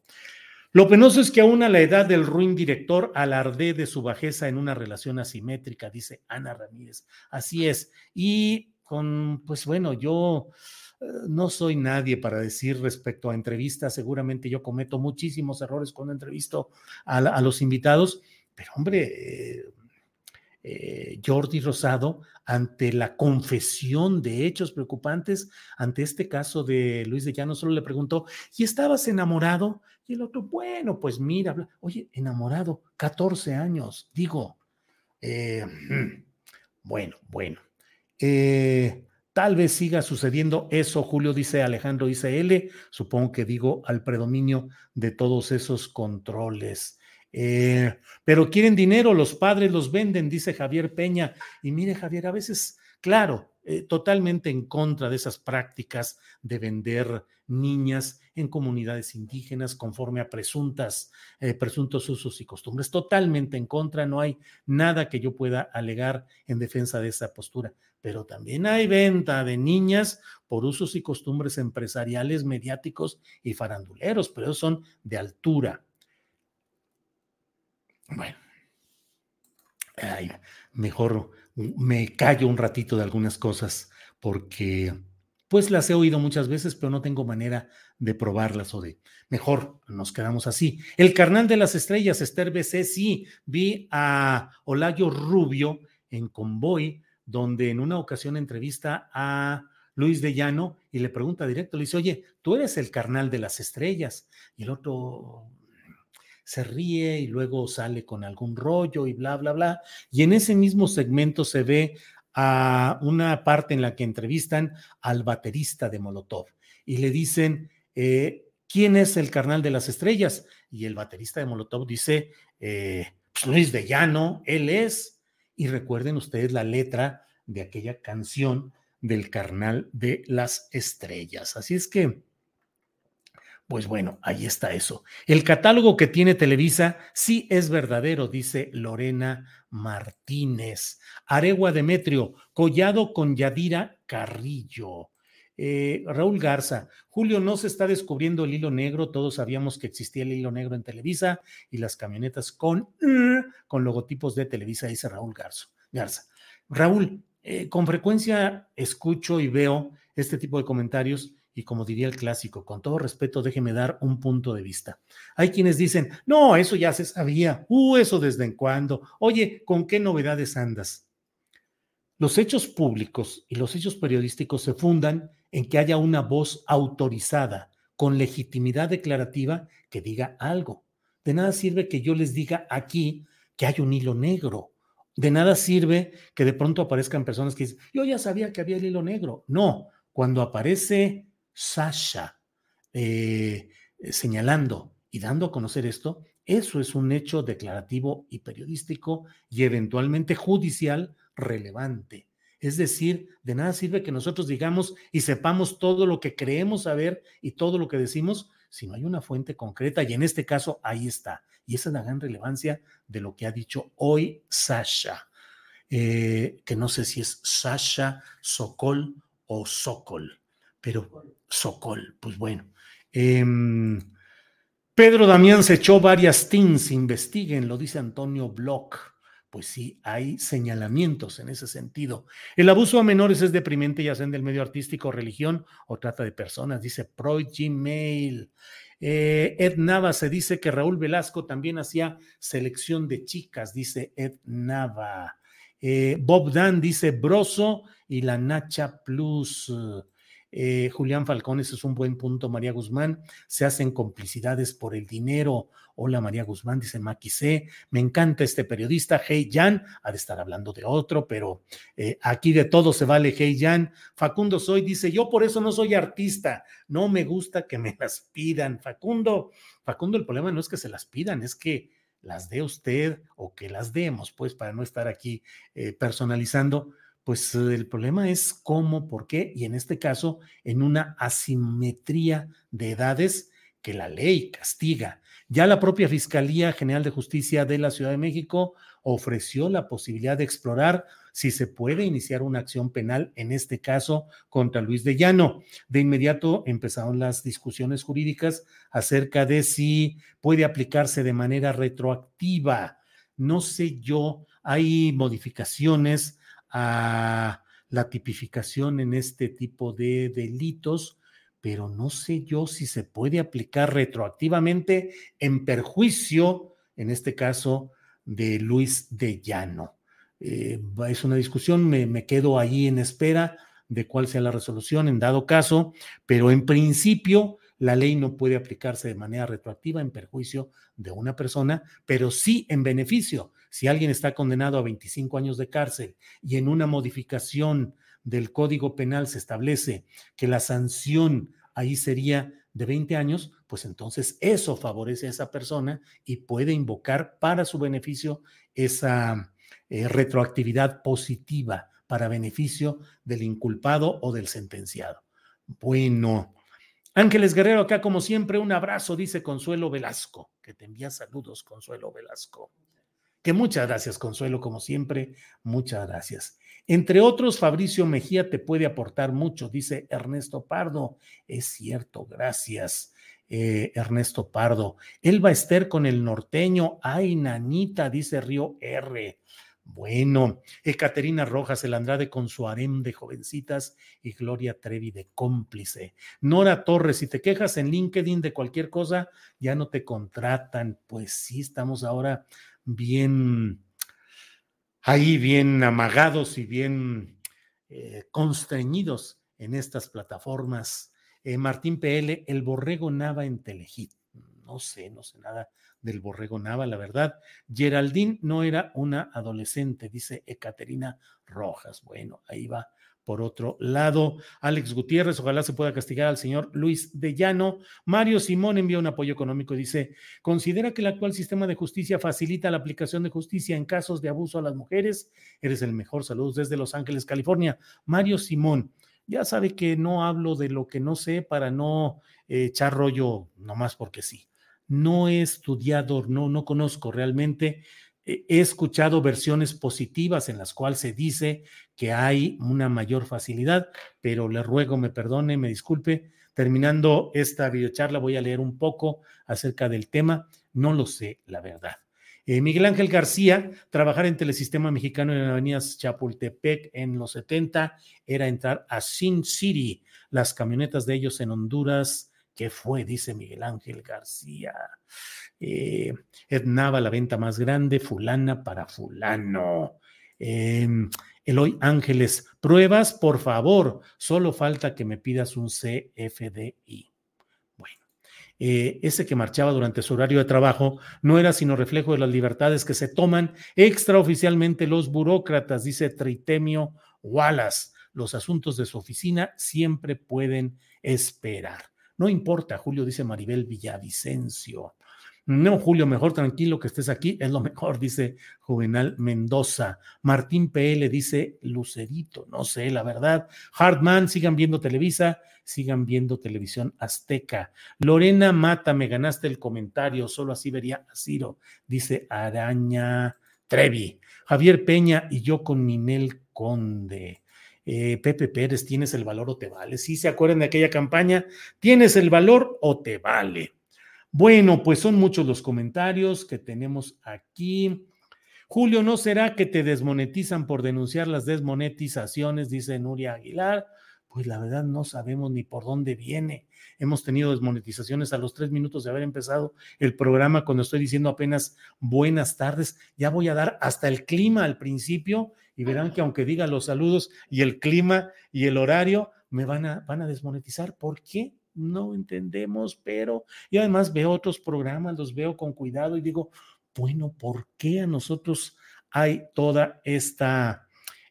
Lo penoso es que aún a la edad del ruin director alarde de su bajeza en una relación asimétrica, dice Ana Ramírez. Así es. Y con, pues bueno, yo no soy nadie para decir respecto a entrevistas, seguramente yo cometo muchísimos errores cuando entrevisto a, los invitados, pero hombre, eh, eh, Jordi Rosado, ante la confesión de hechos preocupantes, ante este caso de Luis de Llano, solo le preguntó, ¿y estabas enamorado? Y el otro, bueno, pues mira, oye, enamorado, 14 años, digo, mm, bueno, bueno. Eh, Tal vez siga sucediendo eso, Julio dice Alejandro dice L, supongo que digo al predominio de todos esos controles. Eh, pero quieren dinero, los padres los venden, dice Javier Peña. Y mire, Javier, a veces, claro, eh, totalmente en contra de esas prácticas de vender niñas en comunidades indígenas conforme a presuntas, eh, presuntos usos y costumbres. Totalmente en contra, no hay nada que yo pueda alegar en defensa de esa postura pero también hay venta de niñas por usos y costumbres empresariales, mediáticos y faranduleros, pero son de altura. Bueno, mejor me callo un ratito de algunas cosas porque pues las he oído muchas veces, pero no tengo manera de probarlas o de mejor nos quedamos así. El carnal de las estrellas, Esther BC, sí, vi a Olayo Rubio en convoy donde en una ocasión entrevista a Luis de Llano y le pregunta directo, le dice, oye, tú eres el carnal de las estrellas. Y el otro se ríe y luego sale con algún rollo y bla, bla, bla. Y en ese mismo segmento se ve a una parte en la que entrevistan al baterista de Molotov y le dicen, eh, ¿quién es el carnal de las estrellas? Y el baterista de Molotov dice, eh, pues Luis de Llano, él es. Y recuerden ustedes la letra de aquella canción del carnal de las estrellas. Así es que, pues bueno, ahí está eso. El catálogo que tiene Televisa sí es verdadero, dice Lorena Martínez. Aregua Demetrio, collado con Yadira Carrillo. Eh, Raúl Garza, Julio, no se está descubriendo el hilo negro, todos sabíamos que existía el hilo negro en Televisa y las camionetas con, con logotipos de Televisa, dice Raúl Garza. Garza. Raúl, eh, con frecuencia escucho y veo este tipo de comentarios y como diría el clásico, con todo respeto, déjeme dar un punto de vista. Hay quienes dicen, no, eso ya se sabía, uh, eso desde en cuándo, oye, ¿con qué novedades andas? Los hechos públicos y los hechos periodísticos se fundan en que haya una voz autorizada, con legitimidad declarativa, que diga algo. De nada sirve que yo les diga aquí que hay un hilo negro. De nada sirve que de pronto aparezcan personas que dicen, yo ya sabía que había el hilo negro. No, cuando aparece Sasha eh, señalando y dando a conocer esto, eso es un hecho declarativo y periodístico y eventualmente judicial relevante. Es decir, de nada sirve que nosotros digamos y sepamos todo lo que creemos saber y todo lo que decimos si no hay una fuente concreta. Y en este caso, ahí está. Y esa es la gran relevancia de lo que ha dicho hoy Sasha, eh, que no sé si es Sasha Sokol o Sokol, pero Sokol, pues bueno. Em, Pedro Damián se echó varias teams, investiguen, lo dice Antonio Bloch pues sí, hay señalamientos en ese sentido. El abuso a menores es deprimente, ya sea en el medio artístico, religión o trata de personas, dice Proy Gmail. Eh, Ed Nava se dice que Raúl Velasco también hacía selección de chicas, dice Ed Nava. Eh, Bob Dan dice Broso y la Nacha Plus. Eh, Julián Falcón, ese es un buen punto, María Guzmán. Se hacen complicidades por el dinero. Hola María Guzmán, dice C. Me encanta este periodista, Hey Jan. Ha de estar hablando de otro, pero eh, aquí de todo se vale, Hey Jan. Facundo Soy dice: Yo por eso no soy artista. No me gusta que me las pidan. Facundo, Facundo, el problema no es que se las pidan, es que las dé usted o que las demos, pues, para no estar aquí eh, personalizando pues el problema es cómo, por qué, y en este caso, en una asimetría de edades que la ley castiga. Ya la propia Fiscalía General de Justicia de la Ciudad de México ofreció la posibilidad de explorar si se puede iniciar una acción penal, en este caso, contra Luis de Llano. De inmediato empezaron las discusiones jurídicas acerca de si puede aplicarse de manera retroactiva. No sé yo, hay modificaciones a la tipificación en este tipo de delitos, pero no sé yo si se puede aplicar retroactivamente en perjuicio, en este caso, de Luis de Llano. Eh, es una discusión, me, me quedo ahí en espera de cuál sea la resolución en dado caso, pero en principio la ley no puede aplicarse de manera retroactiva en perjuicio de una persona, pero sí en beneficio si alguien está condenado a 25 años de cárcel y en una modificación del Código Penal se establece que la sanción ahí sería de 20 años, pues entonces eso favorece a esa persona y puede invocar para su beneficio esa eh, retroactividad positiva para beneficio del inculpado o del sentenciado. Bueno, Ángeles Guerrero, acá como siempre, un abrazo, dice Consuelo Velasco, que te envía saludos, Consuelo Velasco. Que muchas gracias, Consuelo, como siempre, muchas gracias. Entre otros, Fabricio Mejía te puede aportar mucho, dice Ernesto Pardo. Es cierto, gracias. Eh, Ernesto Pardo. Elba Esther con el norteño. Ay, nanita, dice Río R. Bueno, Ecaterina Rojas, el Andrade con su harem de jovencitas y Gloria Trevi de cómplice. Nora Torres, si te quejas en LinkedIn de cualquier cosa, ya no te contratan. Pues sí, estamos ahora bien ahí, bien amagados y bien eh, constreñidos en estas plataformas. Eh, Martín PL, el borrego Nava en Telehit. No sé, no sé nada del borrego Nava, la verdad. Geraldine no era una adolescente, dice Ecaterina Rojas. Bueno, ahí va por otro lado, Alex Gutiérrez, ojalá se pueda castigar al señor Luis de Llano. Mario Simón envía un apoyo económico y dice, considera que el actual sistema de justicia facilita la aplicación de justicia en casos de abuso a las mujeres. Eres el mejor. Saludos desde Los Ángeles, California. Mario Simón, ya sabe que no hablo de lo que no sé para no eh, echar rollo nomás porque sí. No he estudiado, no, no conozco realmente he escuchado versiones positivas en las cuales se dice que hay una mayor facilidad, pero le ruego me perdone, me disculpe. Terminando esta videocharla voy a leer un poco acerca del tema. No lo sé, la verdad. Eh, Miguel Ángel García, trabajar en Telesistema Mexicano en Avenidas Chapultepec en los 70 era entrar a Sin City, las camionetas de ellos en Honduras. ¿Qué fue? Dice Miguel Ángel García eh, la venta más grande, fulana para fulano. Eh, Eloy Ángeles, pruebas, por favor, solo falta que me pidas un CFDI. Bueno, eh, ese que marchaba durante su horario de trabajo no era sino reflejo de las libertades que se toman extraoficialmente los burócratas, dice Tritemio Wallace. Los asuntos de su oficina siempre pueden esperar. No importa, Julio, dice Maribel Villavicencio. No, Julio, mejor tranquilo que estés aquí, es lo mejor, dice Juvenal Mendoza. Martín PL dice Lucerito, no sé, la verdad. Hardman, sigan viendo Televisa, sigan viendo Televisión Azteca. Lorena Mata, me ganaste el comentario, solo así vería a Ciro, dice Araña Trevi. Javier Peña y yo con Ninel Conde. Eh, Pepe Pérez, ¿tienes el valor o te vale? Si se acuerdan de aquella campaña, ¿tienes el valor o te vale? Bueno, pues son muchos los comentarios que tenemos aquí. Julio, ¿no será que te desmonetizan por denunciar las desmonetizaciones? Dice Nuria Aguilar. Pues la verdad no sabemos ni por dónde viene. Hemos tenido desmonetizaciones a los tres minutos de haber empezado el programa cuando estoy diciendo apenas buenas tardes. Ya voy a dar hasta el clima al principio y verán que aunque diga los saludos y el clima y el horario, me van a, van a desmonetizar. ¿Por qué? No entendemos, pero y además veo otros programas, los veo con cuidado y digo, bueno, ¿por qué a nosotros hay toda esta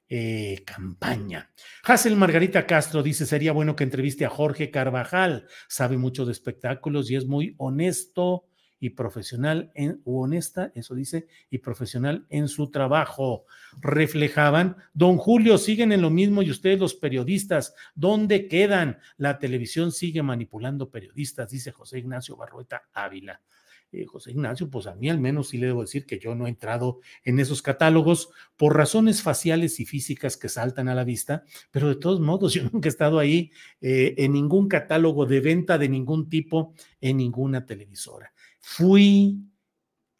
eh, campaña? Hazel Margarita Castro dice, sería bueno que entreviste a Jorge Carvajal, sabe mucho de espectáculos y es muy honesto y profesional en, honesta, eso dice, y profesional en su trabajo. Reflejaban, don Julio, siguen en lo mismo y ustedes los periodistas, ¿dónde quedan? La televisión sigue manipulando periodistas, dice José Ignacio Barrueta Ávila. José Ignacio, pues a mí al menos sí le debo decir que yo no he entrado en esos catálogos por razones faciales y físicas que saltan a la vista, pero de todos modos yo nunca he estado ahí eh, en ningún catálogo de venta de ningún tipo en ninguna televisora fui,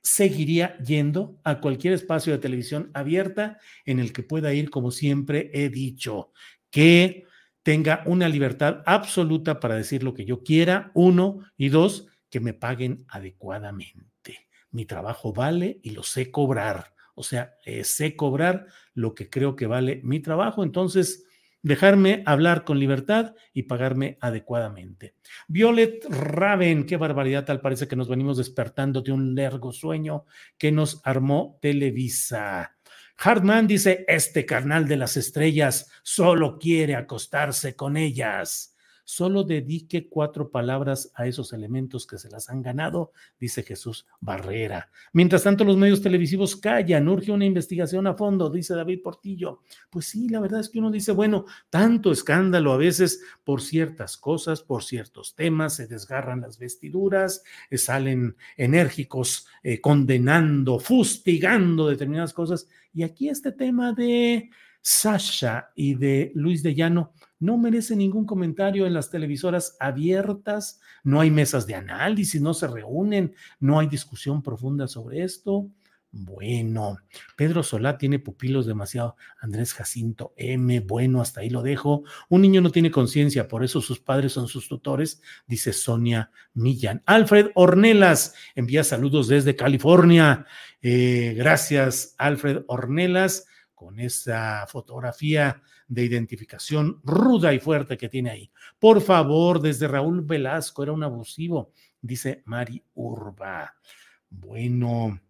seguiría yendo a cualquier espacio de televisión abierta en el que pueda ir, como siempre he dicho, que tenga una libertad absoluta para decir lo que yo quiera, uno, y dos, que me paguen adecuadamente. Mi trabajo vale y lo sé cobrar. O sea, eh, sé cobrar lo que creo que vale mi trabajo. Entonces, dejarme hablar con libertad y pagarme adecuadamente. Violet Raven, qué barbaridad, tal parece que nos venimos despertando de un largo sueño que nos armó Televisa. Hartman dice, este carnal de las estrellas solo quiere acostarse con ellas solo dedique cuatro palabras a esos elementos que se las han ganado, dice Jesús Barrera. Mientras tanto, los medios televisivos callan, urge una investigación a fondo, dice David Portillo. Pues sí, la verdad es que uno dice, bueno, tanto escándalo a veces por ciertas cosas, por ciertos temas, se desgarran las vestiduras, eh, salen enérgicos eh, condenando, fustigando determinadas cosas. Y aquí este tema de Sasha y de Luis de Llano no merece ningún comentario en las televisoras abiertas, no hay mesas de análisis, no se reúnen, no hay discusión profunda sobre esto. Bueno, Pedro Solá tiene pupilos demasiado. Andrés Jacinto M, bueno, hasta ahí lo dejo. Un niño no tiene conciencia, por eso sus padres son sus tutores, dice Sonia Millán. Alfred Ornelas envía saludos desde California. Eh, gracias, Alfred Ornelas con esa fotografía de identificación ruda y fuerte que tiene ahí. Por favor, desde Raúl Velasco, era un abusivo, dice Mari Urba. Bueno.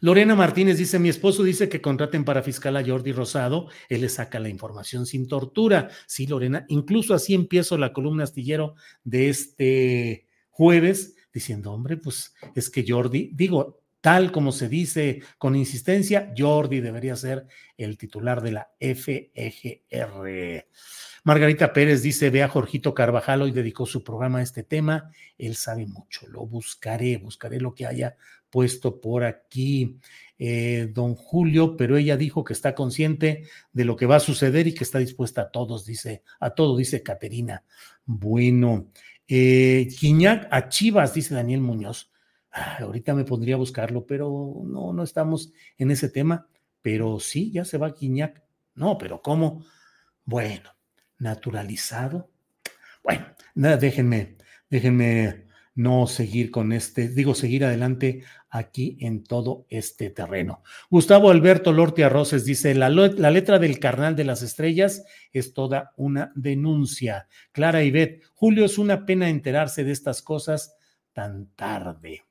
Lorena Martínez dice, mi esposo dice que contraten para fiscal a Jordi Rosado, él le saca la información sin tortura. Sí, Lorena, incluso así empiezo la columna astillero de este jueves, diciendo, hombre, pues es que Jordi, digo, tal como se dice con insistencia, Jordi debería ser el titular de la FEGR. Margarita Pérez dice, ve a Jorgito Carvajal, hoy dedicó su programa a este tema, él sabe mucho, lo buscaré, buscaré lo que haya puesto por aquí. Eh, don Julio, pero ella dijo que está consciente de lo que va a suceder y que está dispuesta a todos, dice, a todo, dice Caterina. Bueno, eh, a Chivas, dice Daniel Muñoz ahorita me pondría a buscarlo, pero no, no estamos en ese tema. Pero sí, ya se va Guiñac. No, pero ¿cómo? Bueno, naturalizado. Bueno, nada, déjenme, déjenme no seguir con este, digo, seguir adelante aquí en todo este terreno. Gustavo Alberto Lorte Arroces dice, la, la letra del carnal de las estrellas es toda una denuncia. Clara Ivette, Julio, es una pena enterarse de estas cosas tan tarde.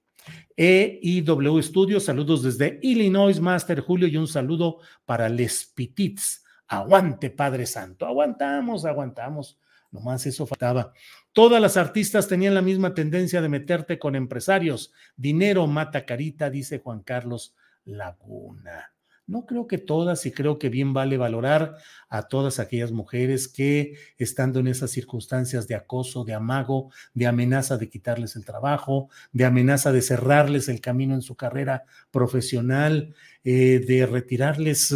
EIW Studios, saludos desde Illinois, Master Julio, y un saludo para Les Pitits. Aguante, Padre Santo. Aguantamos, aguantamos. Nomás eso faltaba. Todas las artistas tenían la misma tendencia de meterte con empresarios. Dinero mata carita, dice Juan Carlos Laguna. No creo que todas y creo que bien vale valorar a todas aquellas mujeres que estando en esas circunstancias de acoso, de amago, de amenaza de quitarles el trabajo, de amenaza de cerrarles el camino en su carrera profesional, eh, de retirarles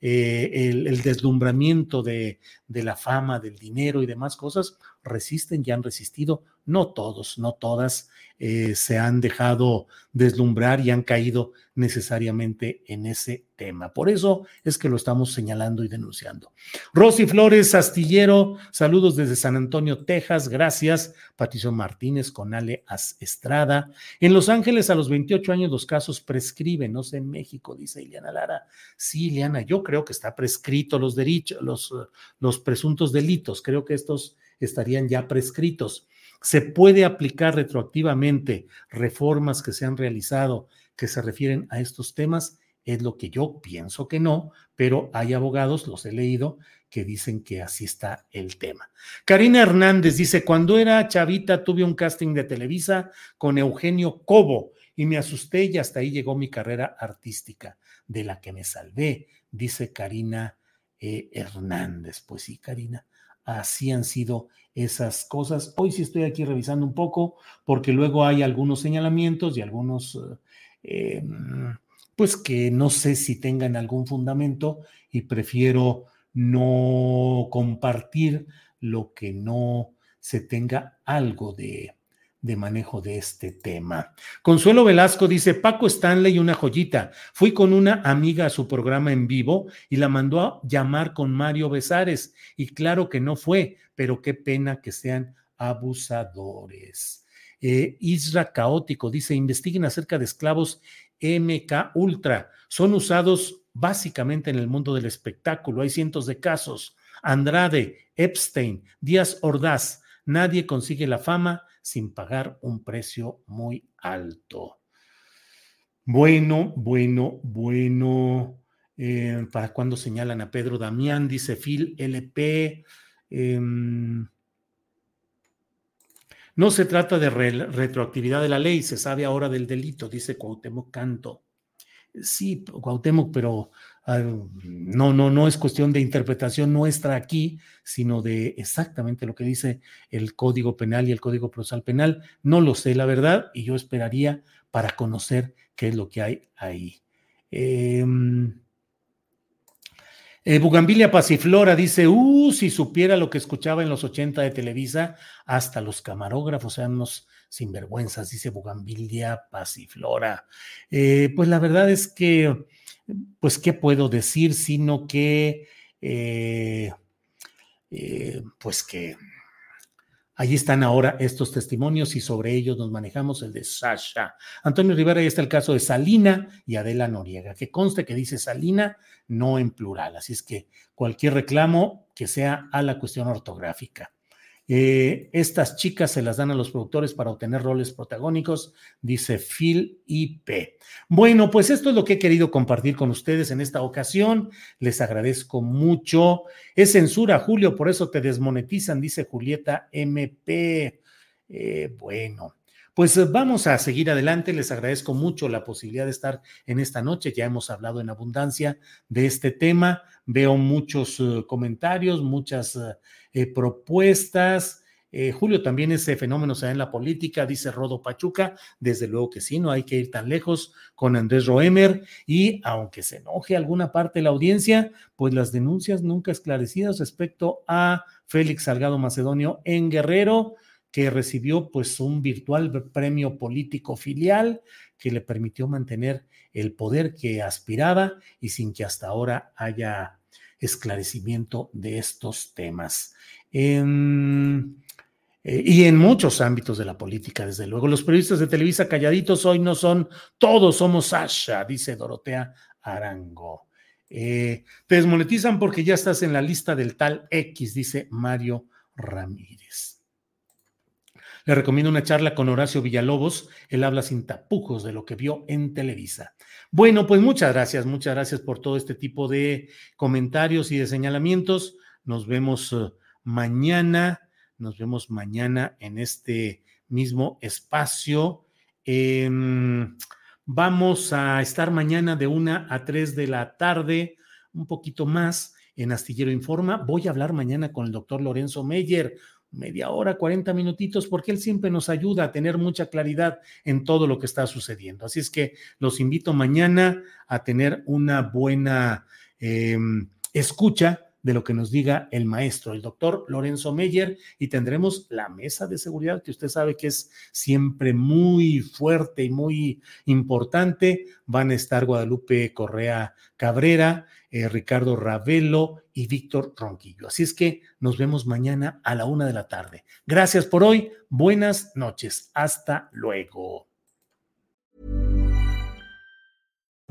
eh, el, deslumbramiento de, de la fama, del dinero y demás cosas, resisten y han resistido. No todos, no todas eh, se han dejado deslumbrar y han caído necesariamente en ese tema. Por eso es que lo estamos señalando y denunciando. Rosy Flores Astillero, saludos desde San Antonio, Texas. Gracias. Patricio Martínez con Ale Estrada. En Los Ángeles, a los 28 años, los casos prescriben, no sé en México, dice Ileana Lara. Sí, Ileana, yo creo que está prescrito los, derechos, los, los presuntos delitos. Creo que estos estarían ya prescritos. Se puede aplicar retroactivamente reformas que se han realizado que se refieren a estos temas. Es lo que yo pienso que no, pero hay abogados, los he leído, que dicen que así está el tema. Karina Hernández dice, cuando era chavita tuve un casting de Televisa con Eugenio Cobo y me asusté y hasta ahí llegó mi carrera artística, de la que me salvé, dice Karina eh, Hernández. Pues sí, Karina, así han sido esas cosas. Hoy sí estoy aquí revisando un poco porque luego hay algunos señalamientos y algunos, eh, em, pues que no sé si tengan algún fundamento y prefiero no compartir lo que no se tenga algo de, de manejo de este tema. Consuelo Velasco dice, Paco Stanley, una joyita. Fui con una amiga a su programa en vivo y la mandó a llamar con Mario Besares. Y claro que no fue, pero qué pena que sean abusadores. Eh, Isra Caótico dice, investiguen acerca de esclavos MK Ultra. Son usados básicamente en el mundo del espectáculo. Hay cientos de casos. Andrade, Epstein, Díaz Ordaz. Nadie consigue la fama sin pagar un precio muy alto. Bueno, bueno, bueno. Eh, ¿Para cuándo señalan a Pedro Damián? Dice Phil LP. Em, no se trata de retroactividad de la ley, se sabe ahora del delito, dice Cuauhtémoc Canto. Sí, Cuauhtémoc, pero no, no, no es cuestión de interpretación nuestra aquí, sino de exactamente lo que dice el Código Penal y el Código Procesal Penal. No lo sé, la verdad, y yo esperaría para conocer qué es lo que hay ahí. Em, eh, Bugambilia Pasiflora dice, uh, si supiera lo que escuchaba en los 80 de Televisa, hasta los camarógrafos sean unos sinvergüenzas, dice Bugambilia Pasiflora. Eh, pues la verdad es que pues, ¿qué puedo decir? Sino que, eh, eh, pues que Allí están ahora estos testimonios y sobre ellos nos manejamos el de Sasha. Antonio Rivera, ahí está el caso de Salina y Adela Noriega, que conste que dice Salina, no en plural. Así es que cualquier reclamo que sea a la cuestión ortográfica. Eh, estas chicas se las dan a los productores para obtener roles protagónicos, dice Phil IP. Bueno, pues esto es lo que he querido compartir con ustedes en esta ocasión. Les agradezco mucho. Es censura, Julio, por eso te desmonetizan, dice Julieta MP. Eh, bueno, pues vamos a seguir adelante. Les agradezco mucho la posibilidad de estar en esta noche. Ya hemos hablado en abundancia de este tema. Veo muchos eh, comentarios, muchas eh, propuestas. Eh, Julio, también ese fenómeno se da en la política, dice Rodo Pachuca. Desde luego que sí, no hay que ir tan lejos con Andrés Roemer. Y aunque se enoje alguna parte de la audiencia, pues las denuncias nunca esclarecidas respecto a Félix Salgado Macedonio en Guerrero, que recibió pues un virtual premio político filial que le permitió mantener el poder que aspiraba y sin que hasta ahora haya esclarecimiento de estos temas. Eh, y en muchos ámbitos de la política, desde luego. Los periodistas de Televisa calladitos hoy no son todos, somos Sasha, dice Dorotea Arango. Eh, te desmonetizan porque ya estás en la lista del tal X, dice Mario Ramírez. Le recomiendo una charla con Horacio Villalobos. Él habla sin tapujos de lo que vio en Televisa. Bueno, pues muchas gracias, muchas gracias por todo este tipo de comentarios y de señalamientos. Nos vemos eh, mañana, nos vemos mañana en este mismo espacio. Em, vamos a estar mañana de una a tres de la tarde, un poquito más en Astillero Informa. Voy a hablar mañana con el doctor Lorenzo Meyer media hora, 40 minutitos, porque él siempre nos ayuda a tener mucha claridad en todo lo que está sucediendo. Así es que los invito mañana a tener una buena em, escucha de lo que nos diga el maestro, el doctor Lorenzo Meyer, y tendremos la mesa de seguridad, que usted sabe que es siempre muy fuerte y muy importante. Van a estar Guadalupe Correa Cabrera, eh, Ricardo Ravelo y Víctor Ronquillo. Así es que nos vemos mañana a la una de la tarde. Gracias por hoy. Buenas noches. Hasta luego.